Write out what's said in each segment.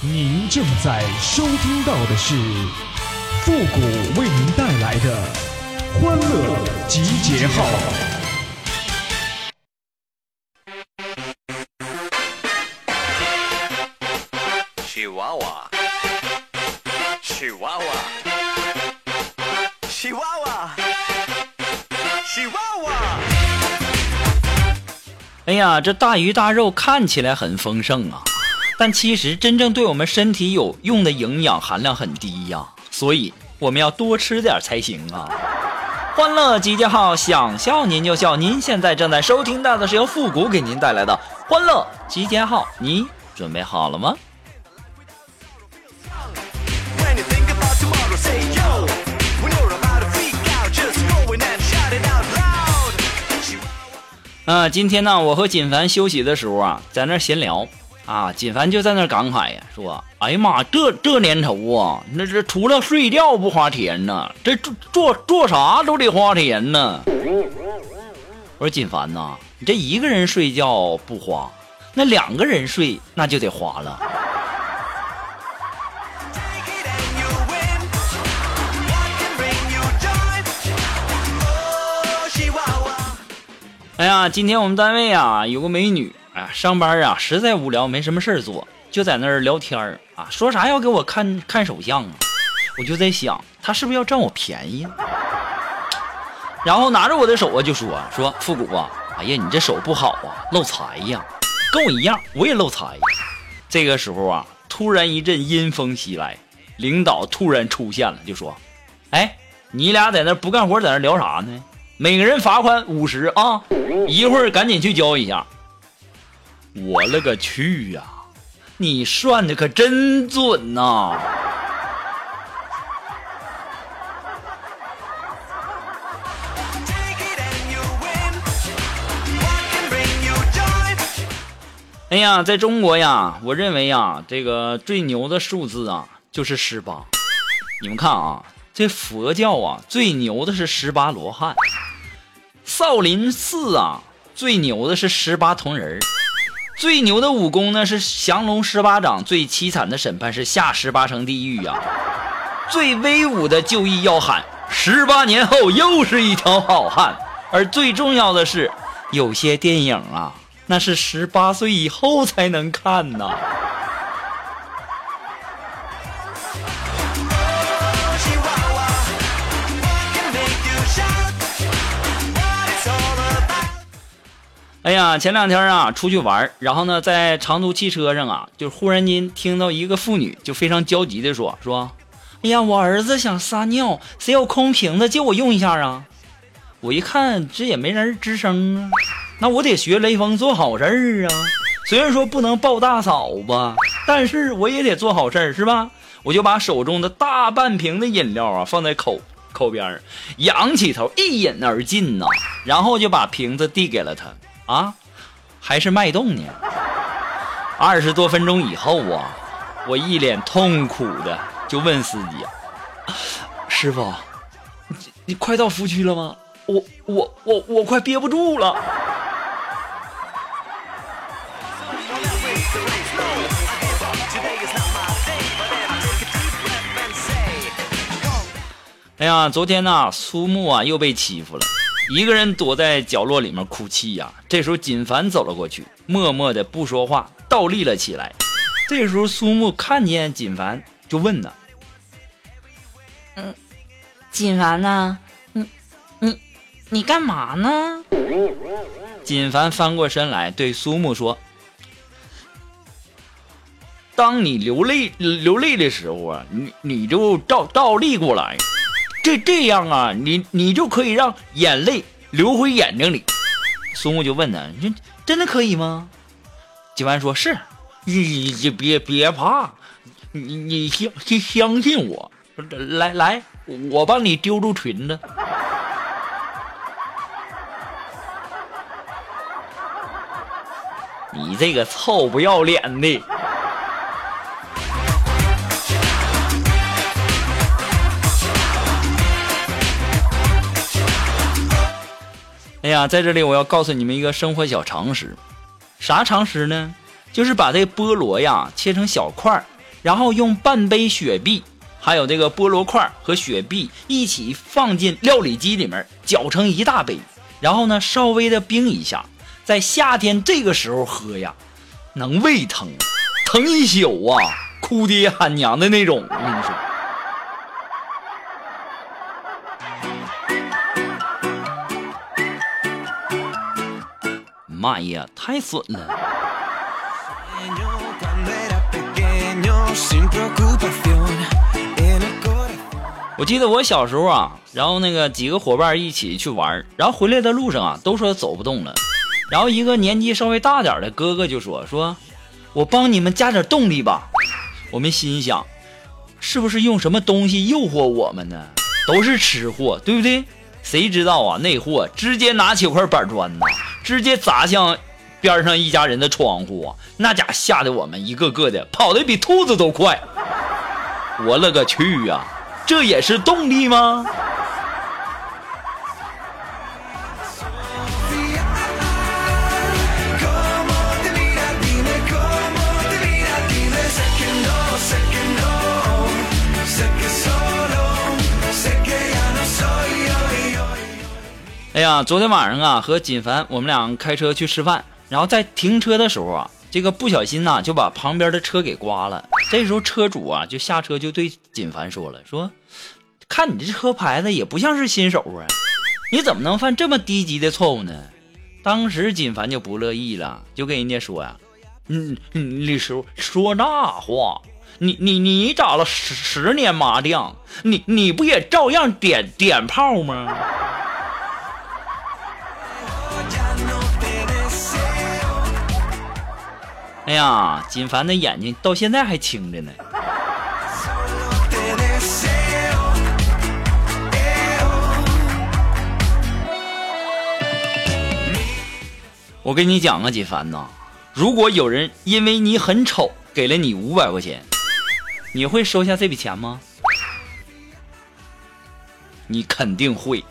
您正在收听到的是复古为您带来的欢乐集结号。chihuahua chihuahua chihuahua chihuahua 哎呀，这大鱼大肉看起来很丰盛啊，但其实真正对我们身体有用的营养含量很低呀，所以我们要多吃点才行啊。欢乐集结号，想笑您就笑。您现在正在收听到的是由复古给您带来的欢乐集结号，你准备好了吗.啊，今天呢，我和锦凡休息的时候啊，在那闲聊啊，锦凡就在那感慨呀，说：“哎呀妈，这这年头啊，那这除了睡觉不花钱呢，这做做做啥都得花钱呢。”我说：“锦凡呐，你这一个人睡觉不花，那两个人睡那就得花了。”哎呀，今天我们单位啊有个美女，上班啊实在无聊，没什么事儿做，就在那儿聊天儿啊，说啥要给我看看手相啊，我就在想，他是不是要占我便宜？然后拿着我的手啊，就说说复古啊，哎呀，你这手不好啊，漏财呀，跟我一样，我也漏财。这个时候啊，突然一阵阴风袭来，领导突然出现了，就说：“哎，你俩在那不干活，在那聊啥呢？每个人罚款五十啊，一会儿赶紧去交一下。”我勒个去呀、你算的可真准呐、哎呀，在中国呀，我认为呀，这个最牛的数字啊，就是十八。你们看啊，这佛教啊，最牛的是十八罗汉；少林寺啊，最牛的是十八铜人儿。最牛的武功呢是降龙十八掌，最凄惨的审判是下十八层地狱呀、最威武的就义要喊十八年后又是一条好汉。而最重要的是，有些电影啊，那是十八岁以后才能看呐。哎呀，前两天啊出去玩，然后呢在长途汽车上啊，就忽然间听到一个妇女就非常焦急的说说，哎呀，我儿子想撒尿，谁有空瓶子借我用一下啊？我一看这也没人吱声啊，那我得学雷锋做好事儿啊。虽然说不能抱大嫂吧，但是我也得做好事儿是吧？我就把手中的大半瓶的饮料啊放在口口边，仰起头一饮而尽呐、然后就把瓶子递给了他啊，还是脉动呢。二十多分钟以后啊，我一脸痛苦的就问司机：“师傅，你快到服务区了吗？我我我我快憋不住了。”哎呀，昨天呐、苏木啊又被欺负了，一个人躲在角落里面哭泣呀、这时候锦凡走了过去，默默的不说话，倒立了起来。这时候苏木看见锦凡，就问呢锦凡呢，你你你干嘛呢？锦凡翻过身来对苏木说：“当你流泪流泪的时候啊，你你就倒倒立过来，这这样啊，你你就可以让眼泪流回眼睛里。”苏木就问他：“你真的可以吗？”锦凡说：“是，你你别别怕，你你相相相信我，来来，我帮你丢出裙子。”你这个臭不要脸的！哎呀，在这里我要告诉你们一个生活小常识，啥常识呢？就是把这菠萝呀切成小块儿，然后用半杯雪碧，还有这个菠萝块和雪碧一起放进料理机里面，搅成一大杯，然后呢稍微的冰一下，在夏天这个时候喝呀，能胃疼，疼一宿啊，哭爹喊娘的那种。我跟你说。妈呀，太损了！我记得我小时候啊，然后那个几个伙伴一起去玩，然后回来的路上啊，都说走不动了。然后一个年纪稍微大点的哥哥就说：“说我帮你们加点动力吧。”我们心想，是不是用什么东西诱惑我们呢？都是吃货，对不对？谁知道啊，那货直接拿起块板砖呢，直接砸向边上一家人的窗户啊！那家吓得我们一个个的跑得比兔子都快。我勒个去呀、这也是动力吗？哎呀，昨天晚上啊，和锦凡我们俩开车去吃饭，然后在停车的时候啊，这个不小心呐、就把旁边的车给刮了。这时候车主啊就下车就对锦凡说了，说看你这车牌子也不像是新手啊，你怎么能犯这么低级的错误呢？当时锦凡就不乐意了，就跟人家说呀、嗯，嗯李师傅说那话，你你你打了十十年麻将，你你不也照样点点炮吗？哎呀，锦凡的眼睛到现在还青着呢。我跟你讲啊，锦凡呐，如果有人因为你很丑给了你五百块钱，你会收下这笔钱吗？你肯定会。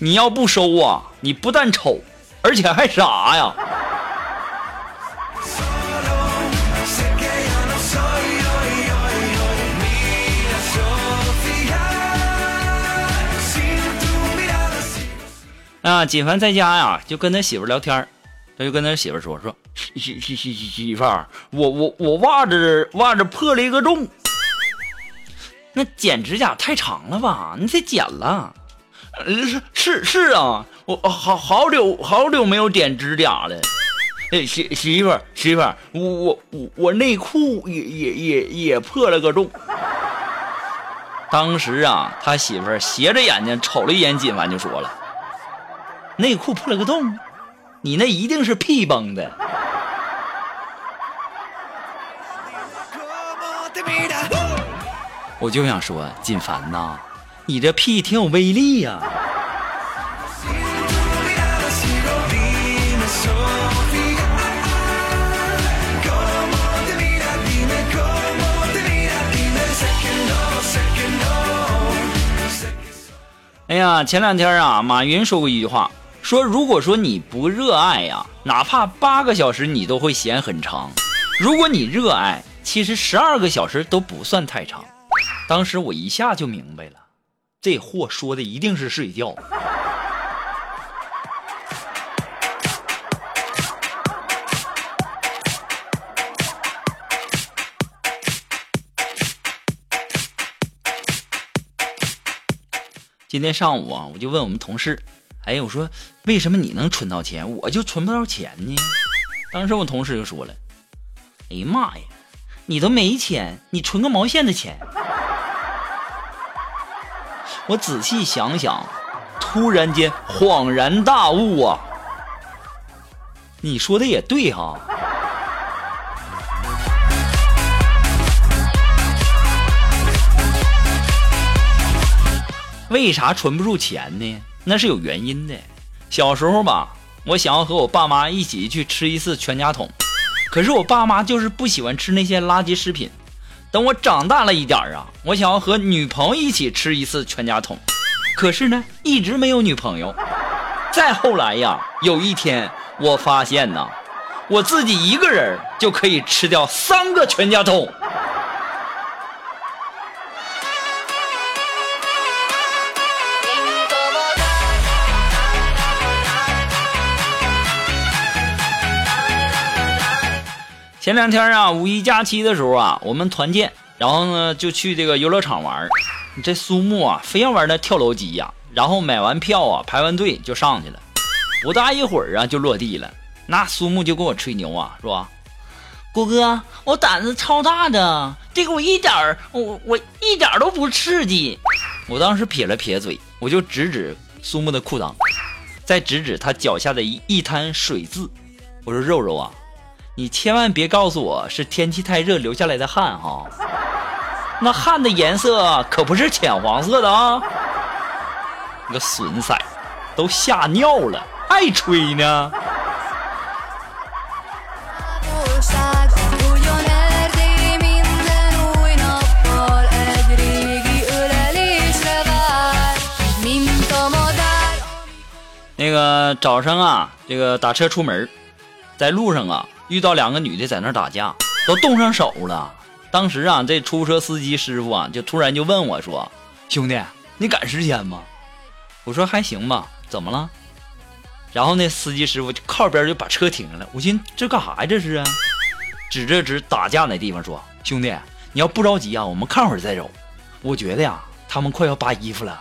你要不收啊，你不但丑，而且还傻呀。啊，锦凡在家呀，就跟他媳妇聊天儿他就跟他媳妇说说媳媳媳媳媳媳妇儿，我我我袜子袜子破了一个洞，那剪指甲太长了吧？你得剪了。呃是是是啊，我好好久好久没有剪指甲了。哎，媳媳妇儿媳妇儿，我我我我内裤也也也也破了个洞。当时啊，他媳妇儿斜着眼睛瞅了一眼锦凡，就说了。内裤破了个洞你那一定是屁崩的。我就想说锦凡呐你这屁挺有威力呀。哎呀前两天啊马云说过一句话说如果说你不热爱呀，哪怕八个小时你都会嫌很长；如果你热爱，其实十二个小时都不算太长。当时我一下就明白了，这货说的一定是睡觉。今天上午啊，我就问我们同事，哎，我说为什么你能存到钱，我就存不到钱呢？当时我同事就说了，哎呀妈呀，你都没钱，你存个毛线的钱？我仔细想想，突然间恍然大悟啊！你说的也对哈、为啥存不住钱呢？那是有原因的。小时候吧，我想要和我爸妈一起去吃一次全家桶，可是我爸妈就是不喜欢吃那些垃圾食品。等我长大了一点儿啊，我想要和女朋友一起吃一次全家桶，可是呢，一直没有女朋友。再后来呀，有一天我发现呐，我自己一个人就可以吃掉三个全家桶。前两天啊，五一假期的时候啊，我们团建，然后呢就去这个游乐场玩。这苏木啊，非要玩那跳楼机呀，然后买完票啊，排完队就上去了。不大一会儿啊，就落地了。那苏木就跟我吹牛啊，是吧？谷歌，我胆子超大的，这个我一点儿，我我一点都不刺激。我当时撇了撇嘴，我就指指苏木的裤裆，再指指他脚下的一一滩水渍。我说：“肉肉啊，你千万别告诉我是天气太热流下来的汗哈，那汗的颜色可不是浅黄色的啊！你个损色，都吓尿了，爱吹呢。那个早上啊，这个打车出门，在路上啊。遇到两个女的在那打架，都动上手了。当时啊，这出租车司机师傅啊就突然就问我说：“兄弟，你赶时间吗？”我说：“还行吧。”怎么了？然后那司机师傅就靠边就把车停了。我寻思这干啥呀？这是啊？指着指打架那地方说：“兄弟，你要不着急啊，我们看会儿再走。我觉得呀，他们快要扒衣服了。”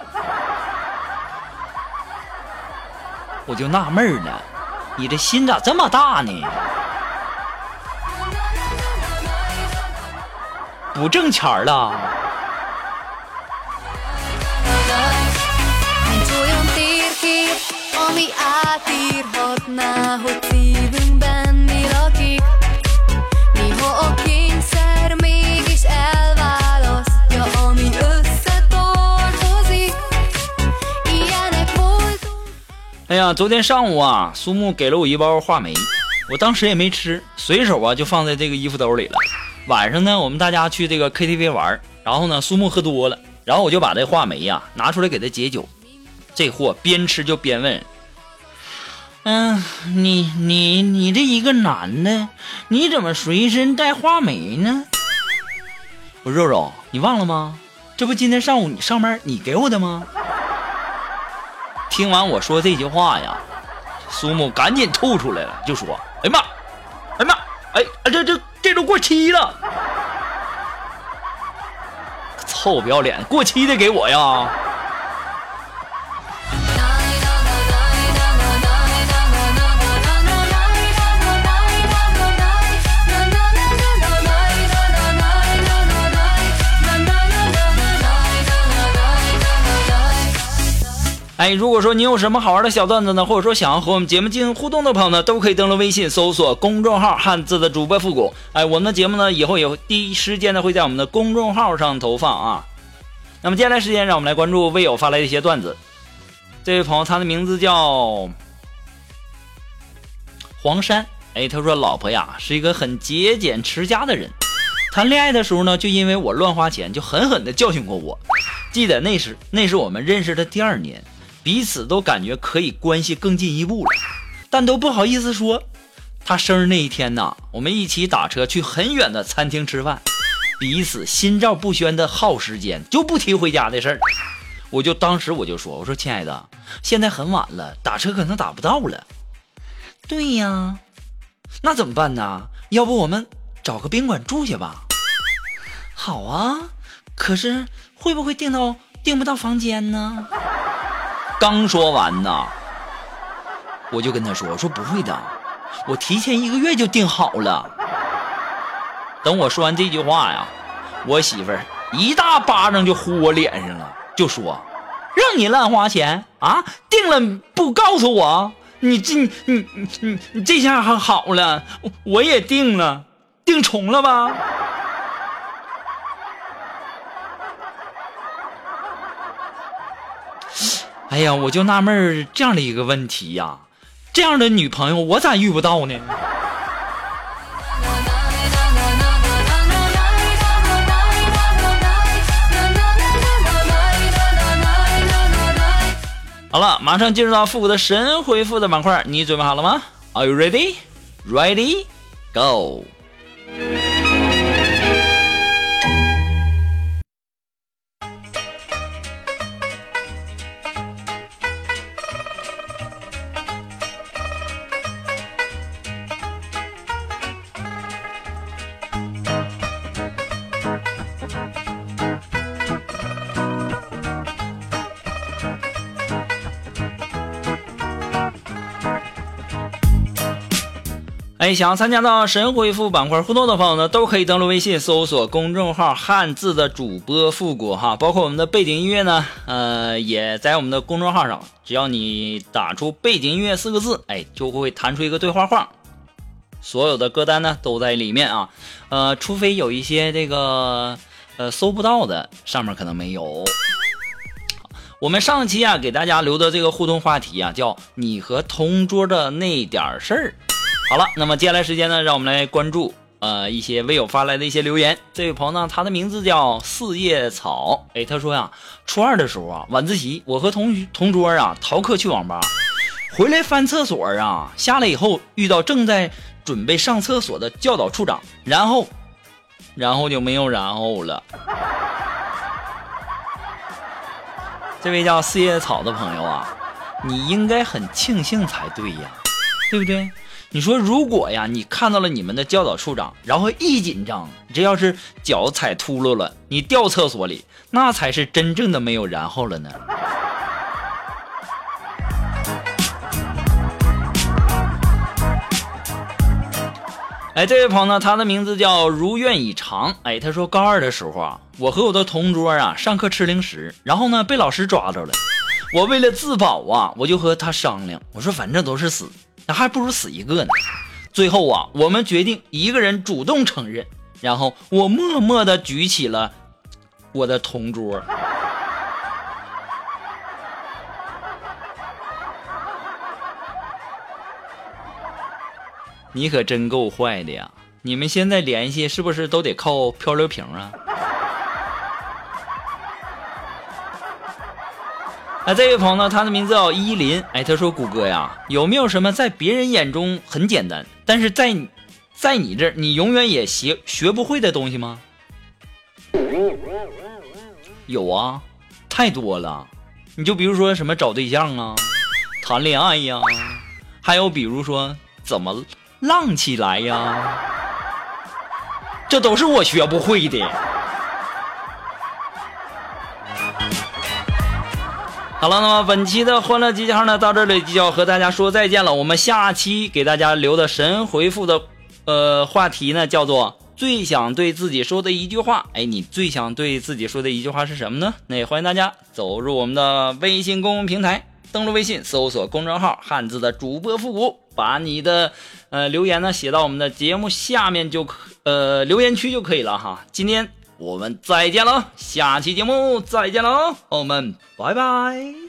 我就纳闷呢，你这心咋这么大呢？Ami összetartozik. Ilyenek voltunk. 哎呀，昨天上午啊，苏木给了我一包话梅，我当时也没吃，随手啊就放在这个衣服兜里了。晚上呢，我们大家去这个 KTV 玩，然后呢，苏木喝多了，然后我就把这话梅呀拿出来给他解酒。这货边吃就边问嗯，你你你这一个男的，你怎么随身带话梅呢？我肉肉，你忘了吗？这不今天上午你上班你给我的吗？听完我说这句话呀，苏木赶紧吐出来了，就说：“哎妈，哎呀妈，哎，这这这都过期了，臭不要脸，过期的给我呀！”哎，如果说你有什么好玩的小段子呢，或者说想要和我们节目进行互动的朋友呢，都可以登录微信搜索公众号“汉字的主播复古”。哎，我们的节目呢，以后也会第一时间呢会在我们的公众号上投放啊。那么接下来时间，让我们来关注微友发来的一些段子。这位朋友，他的名字叫黄山。哎，他说老婆呀是一个很节俭持家的人，谈恋爱的时候呢，就因为我乱花钱，就狠狠的教训过我。记得那时那是我们认识的第二年，彼此都感觉可以关系更进一步了，但都不好意思说。他生日那一天呢，我们一起打车去很远的餐厅吃饭，彼此心照不宣的耗时间，就不提回家的事儿。我就当时我就说，我说亲爱的，现在很晚了，打车可能打不到了。对呀，那怎么办呢？要不我们找个宾馆住下吧？好啊，可是会不会订到订不到房间呢？刚说完呢，我就跟他说：“我说不会的，我提前一个月就订好了。”等我说完这句话呀，我媳妇儿一大巴掌就呼我脸上了，就说：“让你乱花钱啊！订了不告诉我，你这你你你你这下还好了，我也订了，订重了吧？”哎呀，我就纳闷儿这样的一个问题呀，这样的女朋友我咋遇不到呢？好了，马上进入到复古的神回复的板块，你准备好了吗？Are you ready? Ready? Go! 哎，想要参加到神回复板块互动的朋友呢，都可以登录微信搜索公众号“汉字的主播复古”哈，包括我们的背景音乐呢，呃，也在我们的公众号上。只要你打出“背景音乐”四个字，哎，就会弹出一个对话框，所有的歌单呢都在里面啊。呃，除非有一些这个呃搜不到的，上面可能没有。我们上期啊给大家留的这个互动话题啊，叫“你和同桌的那点事儿”。好了，那么接下来时间呢，让我们来关注呃一些微友发来的一些留言。这位朋友呢，他的名字叫四叶草，哎，他说呀，初二的时候啊，晚自习我和同学同桌啊逃课去网吧，回来翻厕所啊，下来以后遇到正在准备上厕所的教导处长，然后，然后就没有然后了。这位叫四叶草的朋友啊，你应该很庆幸才对呀，对不对？你说如果呀，你看到了你们的教导处长，然后一紧张，这要是脚踩秃噜了，你掉厕所里，那才是真正的没有然后了呢。哎，这位朋友呢，他的名字叫如愿以偿。哎，他说高二的时候啊，我和我的同桌啊上课吃零食，然后呢被老师抓着了。我为了自保啊，我就和他商量，我说反正都是死。那还不如死一个呢。最后啊，我们决定一个人主动承认，然后我默默地举起了我的同桌。你可真够坏的呀！你们现在联系是不是都得靠漂流瓶啊？那这位朋友呢？他的名字叫依林。哎，他说：“谷歌呀，有没有什么在别人眼中很简单，但是在在你这儿你永远也学学不会的东西吗？”有啊，太多了。你就比如说什么找对象啊，谈恋爱呀，还有比如说怎么浪起来呀，这都是我学不会的。好了，那么本期的欢乐集结号呢，到这里就要和大家说再见了。我们下期给大家留的神回复的，呃，话题呢，叫做最想对自己说的一句话。哎，你最想对自己说的一句话是什么呢？那也欢迎大家走入我们的微信公众平台，登录微信搜索公众号“汉字的主播复古”，把你的呃留言呢写到我们的节目下面就可呃留言区就可以了哈。今天。我们再见了，下期节目再见了，我们拜拜。